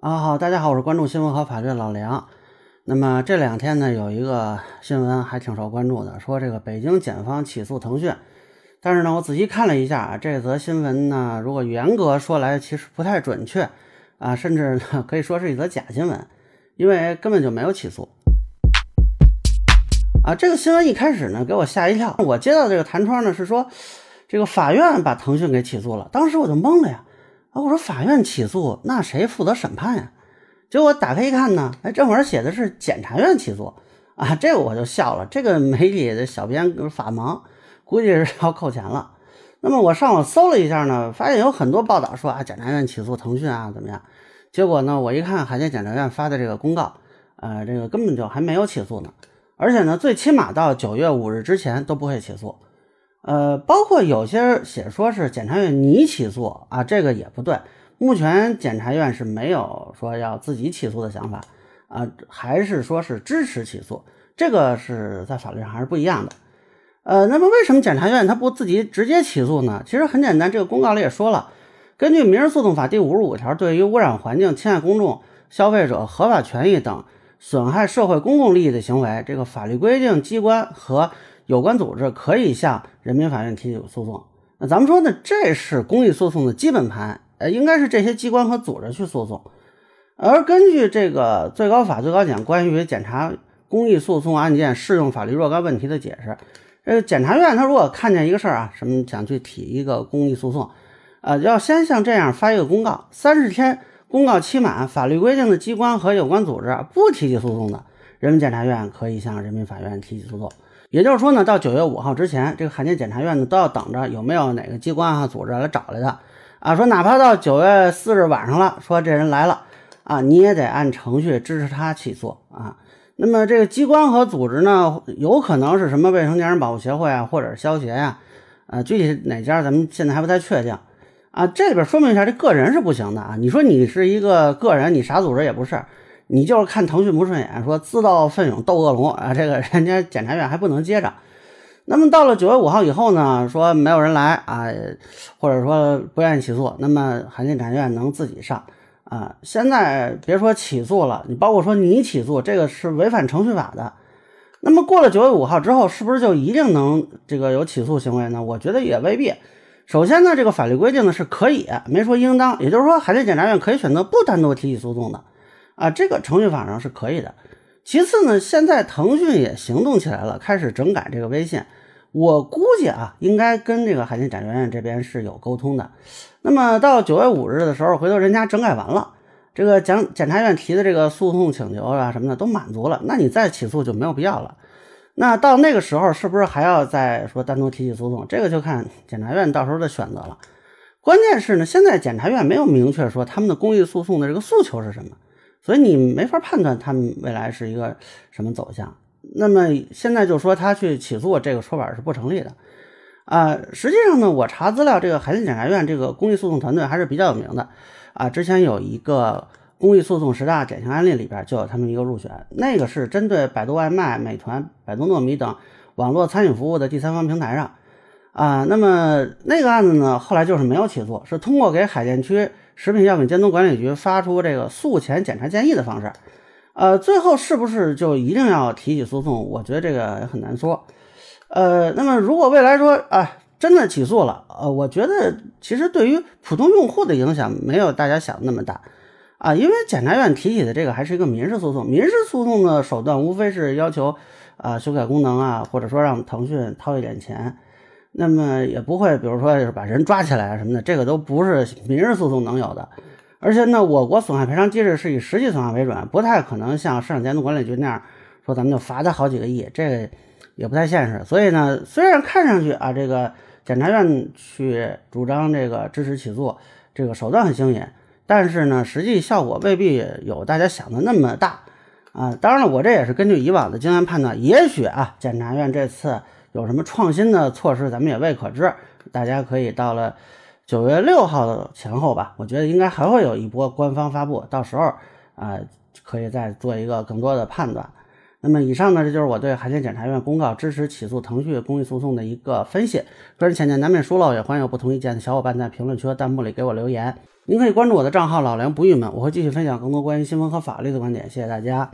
啊，好，大家好，我是关注新闻和法律的老梁。那么这两天呢，有一个新闻还挺受关注的，说这个北京检方起诉腾讯。但是呢，我仔细看了一下啊，这则新闻呢，如果严格说来，其实不太准确啊，甚至呢可以说是一则假新闻，因为根本就没有起诉。啊，这个新闻一开始呢，给我吓一跳。我接到这个弹窗呢，是说这个法院把腾讯给起诉了，当时我就懵了呀。啊，我说法院起诉，那谁负责审判呀？结果打开一看呢，哎，这会儿写的是检察院起诉啊，这我就笑了。这个媒体的小编法盲，估计是要扣钱了。那么我上网搜了一下呢，发现有很多报道说啊，检察院起诉腾讯啊，怎么样？结果呢，我一看海淀检察院发的这个公告，呃，这个根本就还没有起诉呢，而且呢，最起码到九月五日之前都不会起诉。呃，包括有些写说是检察院你起诉啊，这个也不对。目前检察院是没有说要自己起诉的想法啊，还是说是支持起诉，这个是在法律上还是不一样的。呃，那么为什么检察院他不自己直接起诉呢？其实很简单，这个公告里也说了，根据《民事诉讼法》第五十五条，对于污染环境、侵害公众、消费者合法权益等损害社会公共利益的行为，这个法律规定机关和有关组织可以向人民法院提起诉讼。那咱们说呢，这是公益诉讼的基本盘，呃，应该是这些机关和组织去诉讼。而根据这个最高法、最高检关于检察公益诉讼案件适用法律若干问题的解释，呃检察院他如果看见一个事儿啊，什么想去提一个公益诉讼，呃，要先像这样发一个公告，三十天公告期满，法律规定的机关和有关组织不提起诉讼的，人民检察院可以向人民法院提起诉讼。也就是说呢，到九月五号之前，这个海淀检察院呢都要等着有没有哪个机关啊组织来找来的啊，说哪怕到九月四日晚上了，说这人来了啊，你也得按程序支持他起诉啊。那么这个机关和组织呢，有可能是什么未成年人保护协会啊，或者是消协呀，呃，具体哪家咱们现在还不太确定啊。这里边说明一下，这个人是不行的啊。你说你是一个个人，你啥组织也不是。你就是看腾讯不顺眼，说自告奋勇斗恶龙啊，这个人家检察院还不能接着。那么到了九月五号以后呢，说没有人来啊，或者说不愿意起诉，那么海淀检察院能自己上啊。现在别说起诉了，你包括说你起诉，这个是违反程序法的。那么过了九月五号之后，是不是就一定能这个有起诉行为呢？我觉得也未必。首先呢，这个法律规定呢是可以，没说应当，也就是说海淀检察院可以选择不单独提起诉讼的。啊，这个程序法上是可以的。其次呢，现在腾讯也行动起来了，开始整改这个微信。我估计啊，应该跟这个海淀检察院这边是有沟通的。那么到九月五日的时候，回头人家整改完了，这个检检察院提的这个诉讼请求啊什么的都满足了，那你再起诉就没有必要了。那到那个时候，是不是还要再说单独提起诉讼？这个就看检察院到时候的选择了。关键是呢，现在检察院没有明确说他们的公益诉讼的这个诉求是什么。所以你没法判断他们未来是一个什么走向。那么现在就说他去起诉这个说法是不成立的啊。实际上呢，我查资料，这个海淀检察院这个公益诉讼团队还是比较有名的啊。之前有一个公益诉讼十大典型案例里边就有他们一个入选，那个是针对百度外卖、美团、百度糯米等网络餐饮服务的第三方平台上啊。那么那个案子呢，后来就是没有起诉，是通过给海淀区。食品药品监督管理局发出这个诉前检查建议的方式，呃，最后是不是就一定要提起诉讼？我觉得这个也很难说。呃，那么如果未来说啊真的起诉了，呃，我觉得其实对于普通用户的影响没有大家想的那么大啊，因为检察院提起的这个还是一个民事诉讼，民事诉讼的手段无非是要求啊修改功能啊，或者说让腾讯掏一点钱。那么也不会，比如说就是把人抓起来什么的，这个都不是民事诉讼能有的。而且呢，我国损害赔偿机制是以实际损害为准，不太可能像市场监督管理局那样说咱们就罚他好几个亿，这个也不太现实。所以呢，虽然看上去啊，这个检察院去主张这个支持起诉，这个手段很新颖，但是呢，实际效果未必有大家想的那么大啊。当然了，我这也是根据以往的经验判断，也许啊，检察院这次。有什么创新的措施，咱们也未可知。大家可以到了九月六号的前后吧，我觉得应该还会有一波官方发布，到时候啊可以再做一个更多的判断。那么以上呢，这就是我对海淀检察院公告支持起诉腾讯公益诉讼的一个分析。个人浅见难免疏漏，也欢迎有不同意见的小伙伴在评论区和弹幕里给我留言。您可以关注我的账号“老梁不郁闷”，我会继续分享更多关于新闻和法律的观点。谢谢大家。